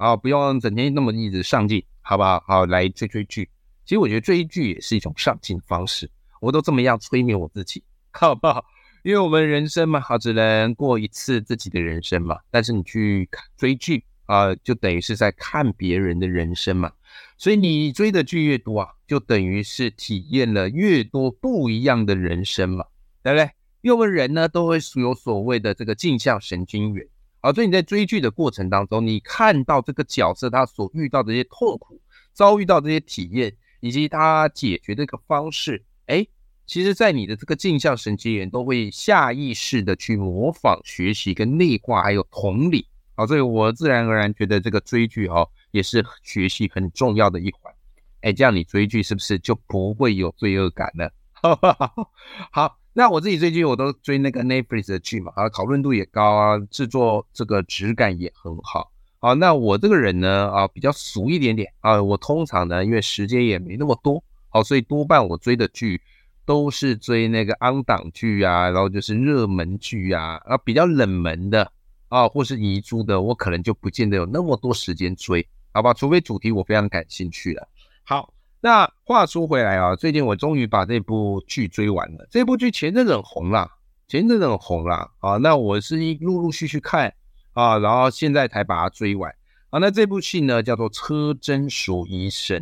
啊，不用整天那么一直上进，好不好？好，来追追剧。其实我觉得追剧也是一种上进方式，我都这么样催眠我自己，好不好？因为我们人生嘛，好，只能过一次自己的人生嘛。但是你去追剧啊，就等于是在看别人的人生嘛。所以你追的剧越多啊，就等于是体验了越多不一样的人生嘛，对不对？因为我们人呢都会有所谓的这个镜像神经元，啊，所以你在追剧的过程当中，你看到这个角色他所遇到的这些痛苦，遭遇到这些体验，以及他解决的一个方式，哎，其实，在你的这个镜像神经元都会下意识的去模仿、学习、跟内化，还有同理，好，所以我自然而然觉得这个追剧、哦。也是学习很重要的一环，哎，这样你追剧是不是就不会有罪恶感了？好，那我自己追剧我都追那个 Netflix 的剧嘛，啊，讨论度也高啊，制作这个质感也很好。好，那我这个人呢，啊，比较俗一点点啊，我通常呢，因为时间也没那么多，好，所以多半我追的剧都是追那个昂档剧啊，然后就是热门剧啊，啊，比较冷门的啊，或是遗珠的，我可能就不见得有那么多时间追。好吧，除非主题我非常感兴趣了。好，那话说回来啊，最近我终于把这部剧追完了。这部剧前阵子很红啦，前阵子很红啦啊。那我是一陆陆续续看啊，然后现在才把它追完啊。那这部戏呢叫做《车真淑医生》。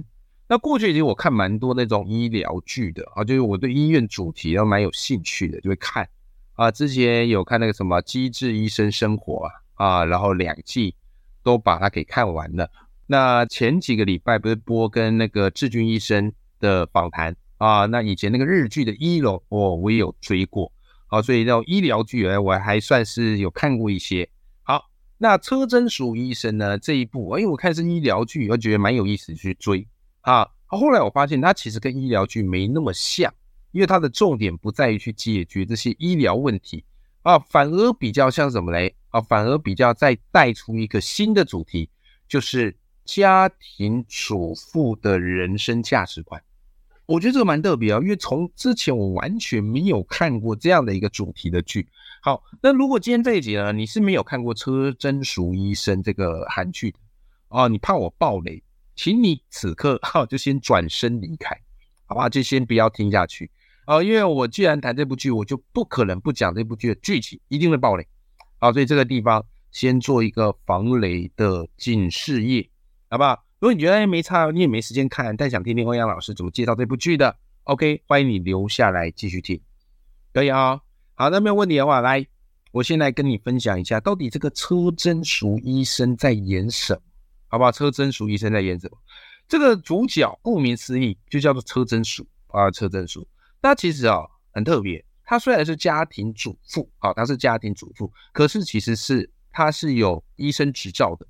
那过去其实我看蛮多那种医疗剧的啊，就是我对医院主题都蛮有兴趣的，就会看啊。之前有看那个什么《机智医生生活》啊啊，然后两季都把它给看完了。那前几个礼拜不是播跟那个志军医生的访谈啊？那以前那个日剧的《一楼》哦，我也有追过，好，所以那种医疗剧哎，我还算是有看过一些。好，那车真淑医生呢这一部，因为我看是医疗剧，我觉得蛮有意思去追啊。后来我发现它其实跟医疗剧没那么像，因为它的重点不在于去解决这些医疗问题啊，反而比较像什么嘞？啊，反而比较再带出一个新的主题，就是。家庭主妇的人生价值观，我觉得这个蛮特别啊，因为从之前我完全没有看过这样的一个主题的剧。好，那如果今天这一集呢，你是没有看过《车真淑医生》这个韩剧的哦，你怕我爆雷，请你此刻哈 就先转身离开，好吧？就先不要听下去啊，因为我既然谈这部剧，我就不可能不讲这部剧的剧情，一定会爆雷啊，所以这个地方先做一个防雷的警示页。好不好？如果你觉得没差，你也没时间看，但想听听欧阳老师怎么介绍这部剧的，OK，欢迎你留下来继续听，可以啊、哦。好，那没有问题的话，来，我先来跟你分享一下，到底这个车真淑医生在演什么，好不好？车真淑医生在演什么？这个主角顾名思义就叫做车真淑啊，车真淑。那其实啊、哦、很特别，他虽然是家庭主妇啊，他是家庭主妇，可是其实是他是有医生执照的。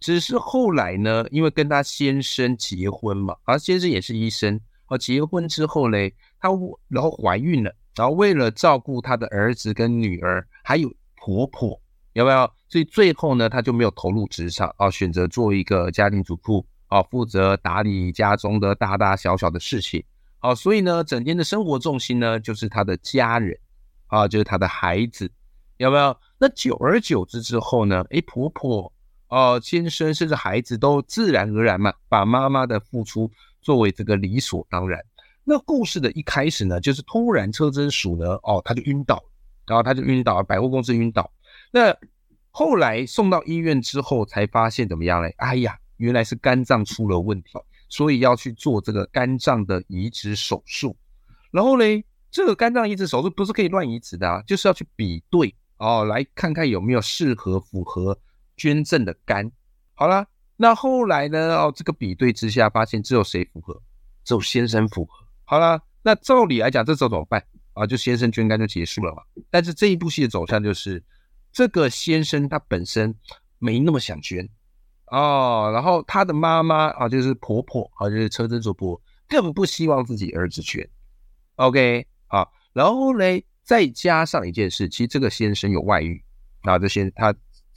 只是后来呢，因为跟他先生结婚嘛，而先生也是医生，哦，结婚之后嘞，她然后怀孕了，然后为了照顾她的儿子跟女儿，还有婆婆，有没有？所以最后呢，她就没有投入职场啊，选择做一个家庭主妇啊，负责打理家中的大大小小的事情，啊，所以呢，整天的生活重心呢，就是她的家人啊，就是她的孩子，有没有？那久而久之之后呢，诶，婆婆。哦，先生甚至孩子都自然而然嘛，把妈妈的付出作为这个理所当然。那故事的一开始呢，就是突然车真鼠呢，哦，他就晕倒，然后他就晕倒，百货公司晕倒。那后来送到医院之后，才发现怎么样嘞？哎呀，原来是肝脏出了问题，所以要去做这个肝脏的移植手术。然后嘞，这个肝脏移植手术不是可以乱移植的啊，就是要去比对哦，来看看有没有适合符合。捐赠的肝，好啦，那后来呢？哦，这个比对之下，发现只有谁符合？只有先生符合。好啦，那照理来讲，这时候怎么办啊？就先生捐肝就结束了嘛。但是这一部戏的走向就是，这个先生他本身没那么想捐哦，然后他的妈妈啊，就是婆婆啊，就是车真淑婆，更不希望自己儿子捐。OK，啊，然后呢，再加上一件事，其实这个先生有外遇啊，这些他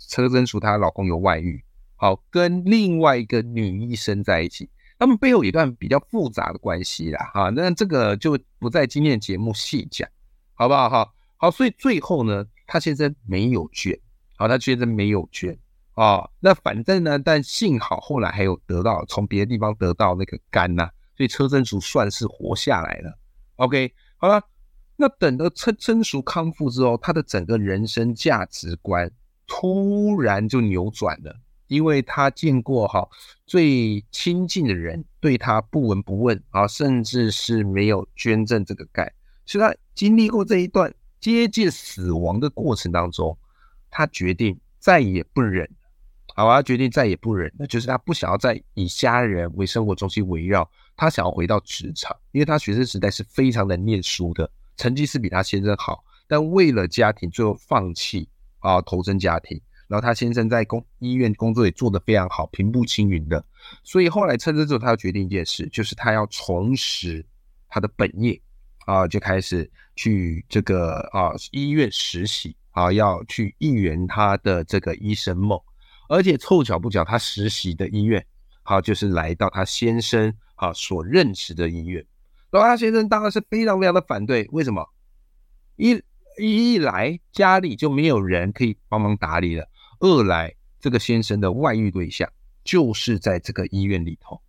车真淑她老公有外遇，好，跟另外一个女医生在一起，他们背后一段比较复杂的关系啦，哈，那这个就不在今天的节目细讲，好不好？哈，好，所以最后呢，她先生没有捐，好，她先生没有捐。哦，那反正呢，但幸好后来还有得到从别的地方得到那个肝呐，所以车真淑算是活下来了。OK，好了，那等到车真淑康复之后，他的整个人生价值观突然就扭转了，因为他见过哈最亲近的人对他不闻不问啊，甚至是没有捐赠这个钙，所以他经历过这一段接近死亡的过程当中，他决定再也不忍。好，他决定再也不忍，那就是他不想要再以家人为生活中心围绕，他想要回到职场，因为他学生时代是非常的念书的，成绩是比他先生好，但为了家庭最后放弃啊，投身家庭。然后他先生在工医院工作也做得非常好，平步青云的，所以后来趁这之后，他要决定一件事，就是他要重拾他的本业啊，就开始去这个啊医院实习啊，要去一圆他的这个医生梦。而且凑巧不巧，他实习的医院，好就是来到他先生啊所认识的医院。然后他先生当然是非常非常的反对，为什么？一一来家里就没有人可以帮忙打理了；二来这个先生的外遇对象就是在这个医院里头。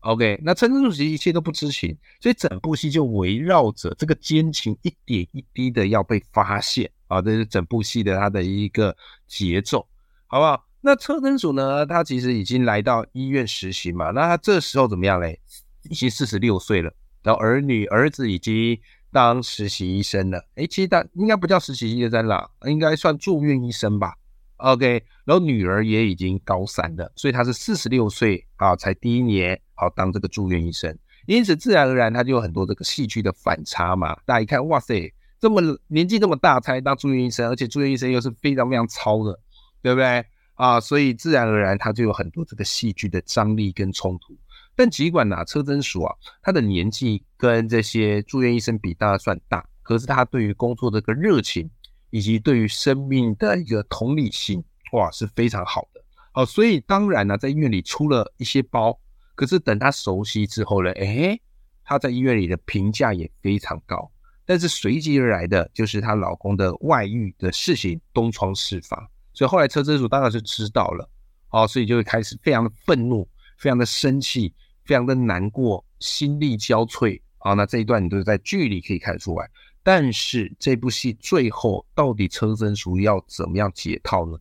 OK，那陈真淑其实一切都不知情，所以整部戏就围绕着这个奸情一点一滴的要被发现啊，这是整部戏的它的一个节奏，好不好？那车真署呢？他其实已经来到医院实习嘛。那他这时候怎么样嘞？已经四十六岁了，然后儿女儿子已经当实习医生了。哎，其实他应该不叫实习医生了，应该算住院医生吧。OK，然后女儿也已经高三了，所以他是四十六岁啊，才第一年好当这个住院医生。因此自然而然他就有很多这个戏剧的反差嘛。大家一看，哇塞，这么年纪这么大才当住院医生，而且住院医生又是非常非常糙的，对不对？啊，所以自然而然他就有很多这个戏剧的张力跟冲突。但尽管呐，车真淑啊，他的年纪跟这些住院医生比，当然算大，可是他对于工作的个热情，以及对于生命的一个同理心，哇，是非常好的。好，所以当然呢，在医院里出了一些包，可是等他熟悉之后呢，哎，他在医院里的评价也非常高。但是随即而来的就是她老公的外遇的事情东窗事发。所以后来车真主当然是知道了，哦，所以就会开始非常的愤怒，非常的生气，非常的难过，心力交瘁啊。那这一段你都是在剧里可以看出来。但是这部戏最后到底车真淑要怎么样解套呢？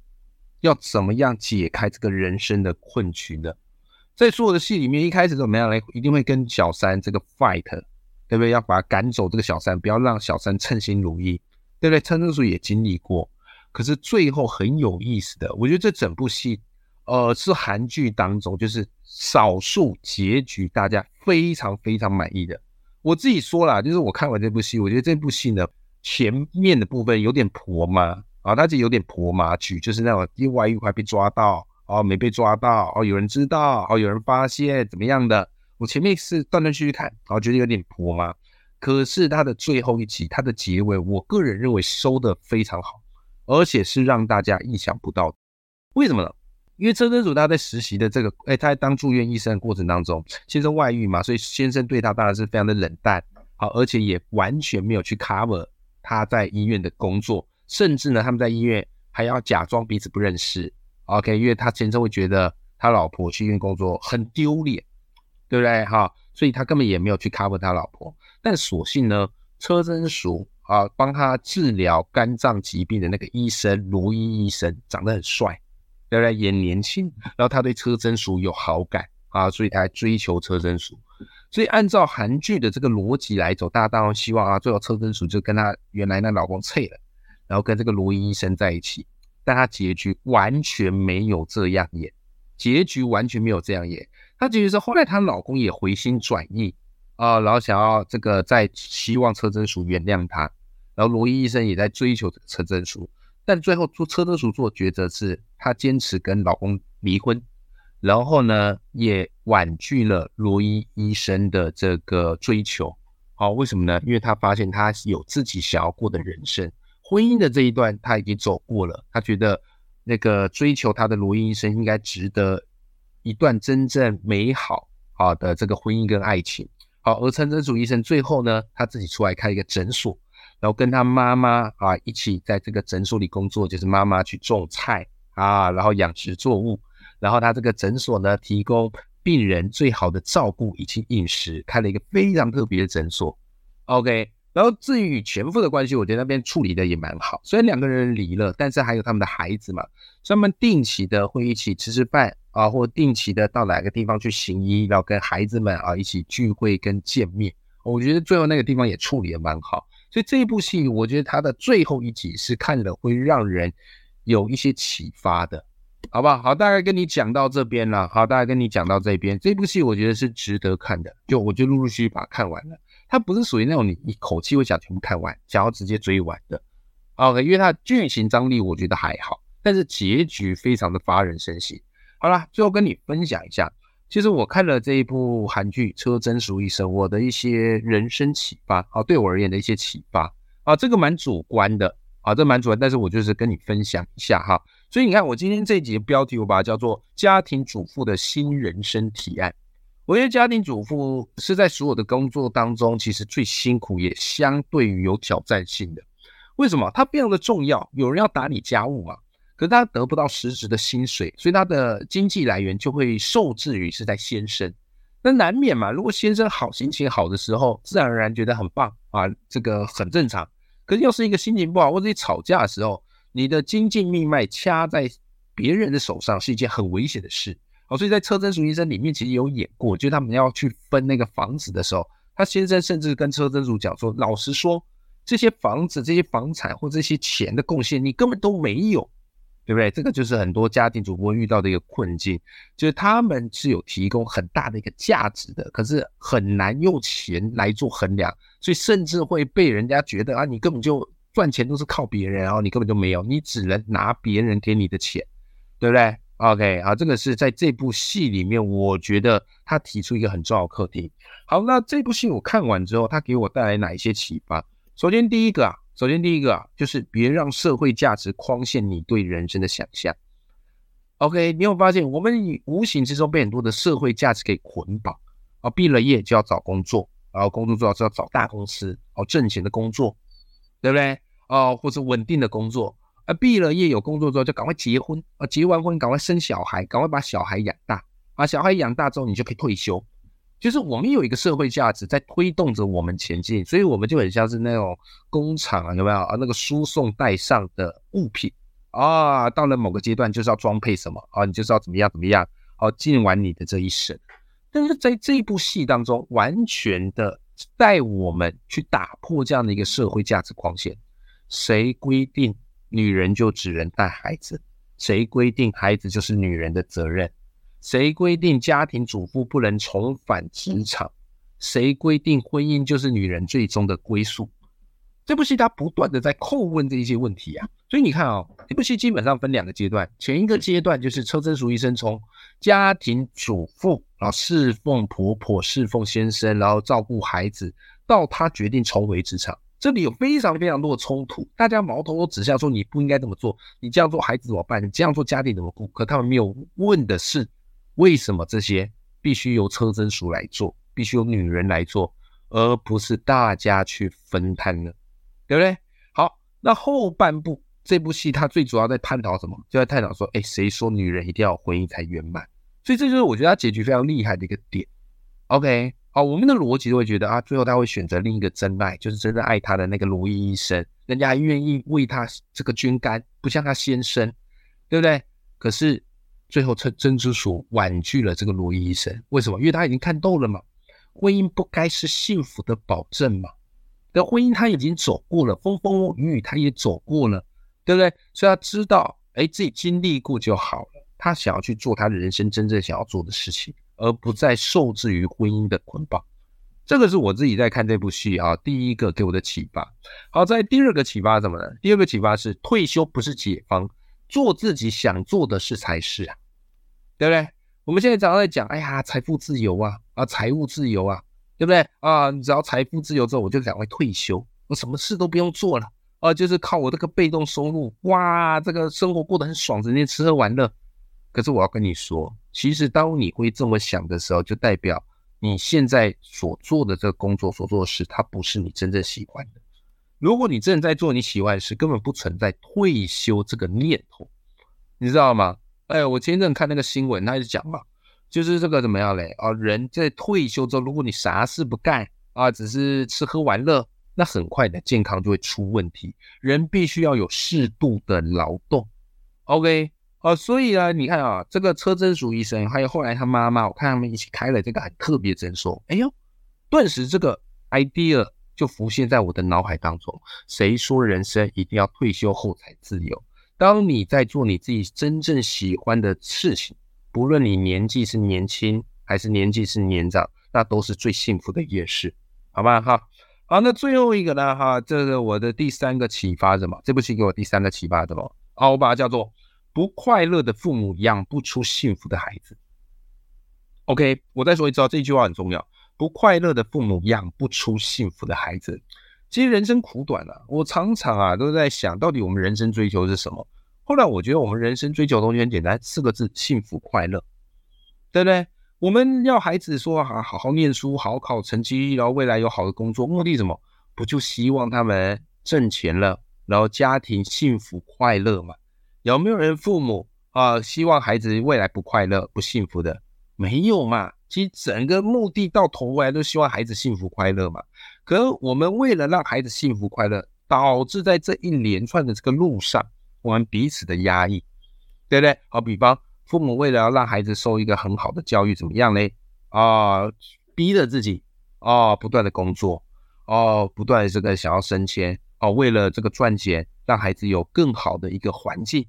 要怎么样解开这个人生的困局呢？在所有的戏里面，一开始怎么样呢？一定会跟小三这个 fight，对不对？要把他赶走这个小三，不要让小三称心如意，对不对？车真淑也经历过。可是最后很有意思的，我觉得这整部戏，呃，是韩剧当中就是少数结局大家非常非常满意的。我自己说了，就是我看完这部戏，我觉得这部戏呢前面的部分有点婆妈啊，它就有点婆妈剧，就是那种另外一块被抓到哦，没被抓到哦，有人知道哦，有人发现怎么样的。我前面是断断续续看，然后觉得有点婆妈。可是它的最后一集，它的结尾，我个人认为收的非常好。而且是让大家意想不到的，为什么呢？因为车真主他在实习的这个，哎，他在当住院医生的过程当中，先生外遇嘛，所以先生对他当然是非常的冷淡，好，而且也完全没有去 cover 他在医院的工作，甚至呢，他们在医院还要假装彼此不认识，OK，因为他先生会觉得他老婆去医院工作很丢脸，对不对？哈，所以他根本也没有去 cover 他老婆，但所幸呢，车真淑。啊，帮他治疗肝脏疾病的那个医生罗伊医生长得很帅，对不对？也年轻，然后他对车真淑有好感啊，所以他追求车真淑。所以按照韩剧的这个逻辑来走，大家当然希望啊，最后车真淑就跟他原来那老公撤了，然后跟这个罗伊医生在一起。但他结局完全没有这样演，结局完全没有这样演。他结局是后来她老公也回心转意。啊，然后想要这个在希望车真淑原谅他，然后罗伊医生也在追求这个车真淑，但最后做车真淑做抉择是，她坚持跟老公离婚，然后呢，也婉拒了罗伊医生的这个追求。好，为什么呢？因为她发现她有自己想要过的人生，婚姻的这一段她已经走过了。她觉得那个追求她的罗伊医生应该值得一段真正美好好的这个婚姻跟爱情。好，而陈真主医生最后呢，他自己出来开一个诊所，然后跟他妈妈啊一起在这个诊所里工作，就是妈妈去种菜啊，然后养殖作物。然后他这个诊所呢，提供病人最好的照顾以及饮食，开了一个非常特别的诊所。OK，然后至于与前夫的关系，我觉得那边处理的也蛮好。虽然两个人离了，但是还有他们的孩子嘛，所以他们定期的会一起吃吃饭啊，或定期的到哪个地方去行医，然后跟孩子们啊一起聚会跟见面。我觉得最后那个地方也处理的蛮好。所以这一部戏，我觉得它的最后一集是看了会让人有一些启发的。好不好？好，大概跟你讲到这边了。好，大概跟你讲到这边，这部戏我觉得是值得看的。就我就陆陆续续把它看完了。它不是属于那种你一口气会想全部看完，想要直接追完的。OK，因为它剧情张力我觉得还好，但是结局非常的发人深省。好了，最后跟你分享一下，其实我看了这一部韩剧《车真熟医生》，我的一些人生启发啊，对我而言的一些启发啊，这个蛮主观的啊，这蛮主观，但是我就是跟你分享一下哈。所以你看，我今天这一集的标题，我把它叫做“家庭主妇的新人生提案”。我觉得家庭主妇是在所有的工作当中，其实最辛苦，也相对于有挑战性的。为什么？它非常的重要，有人要打理家务嘛，可是他得不到实质的薪水，所以他的经济来源就会受制于是在先生。那难免嘛，如果先生好心情好的时候，自然而然觉得很棒啊，这个很正常。可是要是一个心情不好或者吵架的时候，你的经济命脉掐在别人的手上是一件很危险的事，好，所以在车真淑医生里面其实有演过，就他们要去分那个房子的时候，他先生甚至跟车真淑讲说：“老实说，这些房子、这些房产或这些钱的贡献，你根本都没有，对不对？”这个就是很多家庭主播遇到的一个困境，就是他们是有提供很大的一个价值的，可是很难用钱来做衡量，所以甚至会被人家觉得啊，你根本就。赚钱都是靠别人，然后你根本就没有，你只能拿别人给你的钱，对不对？OK，好，这个是在这部戏里面，我觉得他提出一个很重要的课题。好，那这部戏我看完之后，他给我带来哪一些启发？首先第一个啊，首先第一个啊，就是别让社会价值框限你对人生的想象。OK，你有发现我们无形之中被很多的社会价值给捆绑啊？毕了业就要找工作，然后工作最好是要找大公司哦，挣钱的工作。对不对？哦，或者稳定的工作，啊，毕了业有工作之后就赶快结婚，啊，结完婚赶快生小孩，赶快把小孩养大，把小孩养大之后你就可以退休。就是我们有一个社会价值在推动着我们前进，所以我们就很像是那种工厂啊，有没有啊？那个输送带上的物品啊，到了某个阶段就是要装配什么啊？你就是要怎么样怎么样，好，尽完你的这一生。但是在这一部戏当中，完全的。带我们去打破这样的一个社会价值框线。谁规定女人就只能带孩子？谁规定孩子就是女人的责任？谁规定家庭主妇不能重返职场？谁规定婚姻就是女人最终的归宿？这部戏它不断的在叩问这一些问题啊。所以你看啊，这部戏基本上分两个阶段。前一个阶段就是车真淑医生从家庭主妇。然后侍奉婆婆，侍奉先生，然后照顾孩子，到她决定重回职场，这里有非常非常多的冲突，大家矛头都指向说你不应该这么做，你这样做孩子怎么办？你这样做家庭怎么顾？可他们没有问的是，为什么这些必须由车真淑来做，必须由女人来做，而不是大家去分摊呢？对不对？好，那后半部这部戏，它最主要在探讨什么？就在探讨说，哎，谁说女人一定要婚姻才圆满？所以这就是我觉得他结局非常厉害的一个点。OK，好，我们的逻辑都会觉得啊，最后他会选择另一个真爱，就是真正爱他的那个罗伊医生，人家愿意为他这个捐肝，不像他先生，对不对？可是最后真珍珠鼠婉拒了这个罗伊医生，为什么？因为他已经看透了嘛，婚姻不该是幸福的保证嘛。那婚姻他已经走过了风风雨雨，他也走过了，对不对？所以他知道，哎，自己经历过就好了。他想要去做他人生真正想要做的事情，而不再受制于婚姻的捆绑。这个是我自己在看这部戏啊，第一个给我的启发。好，在第二个启发怎么呢？第二个启发是退休不是解放，做自己想做的事才是啊，对不对？我们现在常常在讲，哎呀，财富自由啊，啊，财务自由啊，对不对啊？你只要财富自由之后，我就赶快退休，我什么事都不用做了，啊，就是靠我这个被动收入，哇，这个生活过得很爽，整天吃喝玩乐。可是我要跟你说，其实当你会这么想的时候，就代表你现在所做的这个工作、所做的事，它不是你真正喜欢的。如果你真的在做你喜欢的事，根本不存在退休这个念头，你知道吗？哎，我前一阵看那个新闻，他就讲嘛，就是这个怎么样嘞？啊，人在退休之后，如果你啥事不干啊，只是吃喝玩乐，那很快的健康就会出问题。人必须要有适度的劳动。OK，啊，所以呢，你看啊，这个车真淑医生，还有后来他妈妈，我看他们一起开了这个很特别诊所。哎呦，顿时这个 idea。就浮现在我的脑海当中。谁说人生一定要退休后才自由？当你在做你自己真正喜欢的事情，不论你年纪是年轻还是年纪是年长，那都是最幸福的一件事，好吧？哈，好，那最后一个呢？哈，这个我的第三个启发什么？这部戏给我第三个启发什么？啊，我把它叫做不快乐的父母养不出幸福的孩子。OK，我再说一次啊，这句话很重要。不快乐的父母养不出幸福的孩子。其实人生苦短啊，我常常啊都在想到底我们人生追求是什么。后来我觉得我们人生追求东西很简单，四个字：幸福快乐，对不对？我们要孩子说啊，好好念书，好好考成绩，然后未来有好的工作，目的什么？不就希望他们挣钱了，然后家庭幸福快乐嘛？有没有人父母啊希望孩子未来不快乐、不幸福的？没有嘛？其实整个目的到头来都希望孩子幸福快乐嘛。可我们为了让孩子幸福快乐，导致在这一连串的这个路上，我们彼此的压抑，对不对？好比方，父母为了要让孩子受一个很好的教育，怎么样呢？啊，逼着自己啊，不断的工作，哦，不断的这个想要升迁，哦，为了这个赚钱，让孩子有更好的一个环境，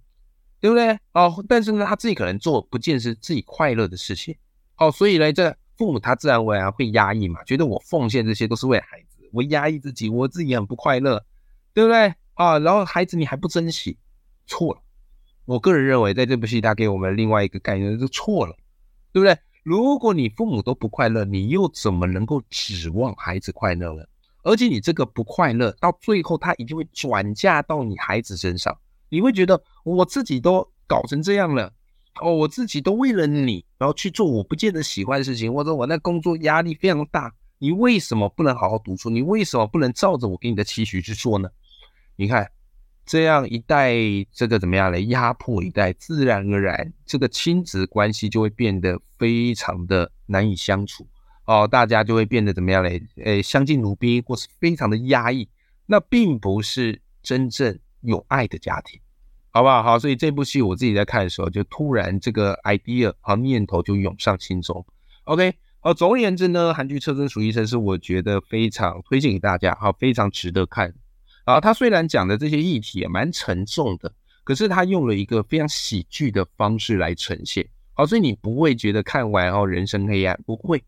对不对？哦，但是呢，他自己可能做不见是自己快乐的事情。哦，所以呢，这父母他自然而然会压抑嘛，觉得我奉献这些都是为孩子，我压抑自己，我自己很不快乐，对不对啊？然后孩子你还不珍惜，错了。我个人认为，在这部戏他给我们另外一个概念就错了，对不对？如果你父母都不快乐，你又怎么能够指望孩子快乐呢？而且你这个不快乐，到最后他一定会转嫁到你孩子身上，你会觉得我自己都搞成这样了。哦，我自己都为了你，然后去做我不见得喜欢的事情，或者我那工作压力非常大，你为什么不能好好读书？你为什么不能照着我给你的期许去做呢？你看，这样一代这个怎么样来压迫一代，自然而然这个亲子关系就会变得非常的难以相处哦，大家就会变得怎么样嘞？诶，相敬如宾，或是非常的压抑，那并不是真正有爱的家庭。好不好？好，所以这部戏我自己在看的时候，就突然这个 idea 和念头就涌上心中。OK，好，总而言之呢，韩剧《车真淑医生》是我觉得非常推荐给大家，好，非常值得看。啊，他虽然讲的这些议题也蛮沉重的，可是他用了一个非常喜剧的方式来呈现。好，所以你不会觉得看完后人生黑暗，不会。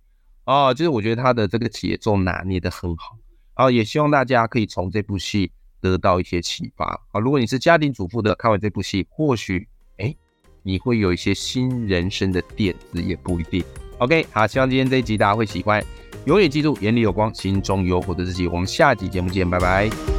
哦，就是我觉得他的这个节奏拿捏的很好。啊，也希望大家可以从这部戏。得到一些启发啊！如果你是家庭主妇的，看完这部戏，或许哎，你会有一些新人生的点子，也不一定。OK，好，希望今天这一集大家会喜欢。永远记住，眼里有光，心中有火的自己。我们下集节目见，拜拜。